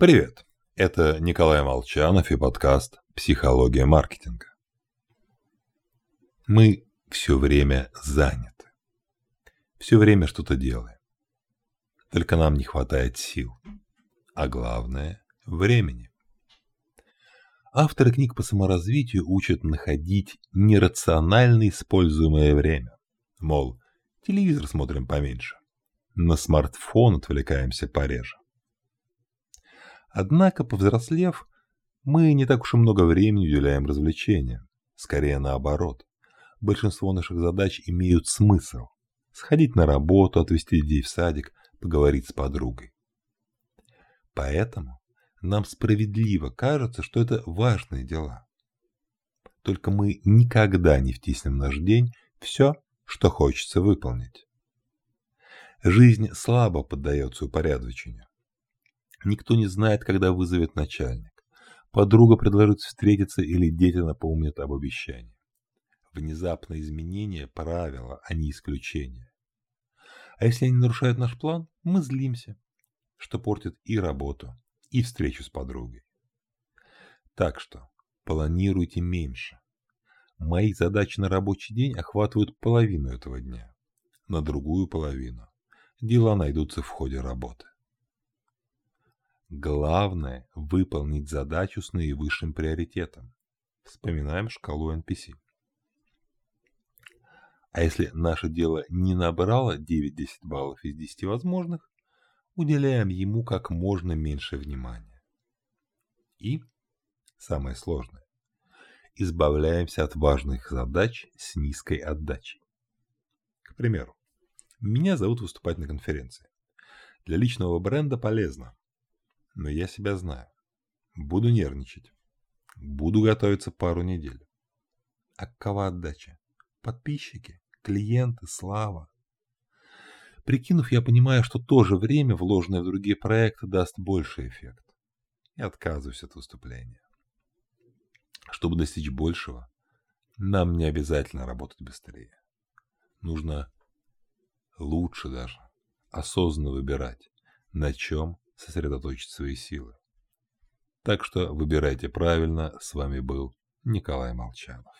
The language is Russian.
Привет! Это Николай Молчанов и подкаст «Психология маркетинга». Мы все время заняты. Все время что-то делаем. Только нам не хватает сил. А главное – времени. Авторы книг по саморазвитию учат находить нерационально используемое время. Мол, телевизор смотрим поменьше, на смартфон отвлекаемся пореже. Однако, повзрослев, мы не так уж и много времени уделяем развлечениям. Скорее наоборот. Большинство наших задач имеют смысл. Сходить на работу, отвезти детей в садик, поговорить с подругой. Поэтому нам справедливо кажется, что это важные дела. Только мы никогда не втиснем в наш день все, что хочется выполнить. Жизнь слабо поддается упорядочению. Никто не знает, когда вызовет начальник. Подруга предложит встретиться или дети напомнят об обещании. Внезапное изменение – правила, а не исключение. А если они нарушают наш план, мы злимся, что портит и работу, и встречу с подругой. Так что планируйте меньше. Мои задачи на рабочий день охватывают половину этого дня. На другую половину дела найдутся в ходе работы. Главное – выполнить задачу с наивысшим приоритетом. Вспоминаем шкалу NPC. А если наше дело не набрало 9-10 баллов из 10 возможных, уделяем ему как можно меньше внимания. И, самое сложное, избавляемся от важных задач с низкой отдачей. К примеру, меня зовут выступать на конференции. Для личного бренда полезно, но я себя знаю. Буду нервничать. Буду готовиться пару недель. А какова отдача? Подписчики, клиенты, слава. Прикинув, я понимаю, что то же время, вложенное в другие проекты, даст больший эффект. И отказываюсь от выступления. Чтобы достичь большего, нам не обязательно работать быстрее. Нужно лучше даже осознанно выбирать, на чем сосредоточить свои силы. Так что выбирайте правильно. С вами был Николай Молчанов.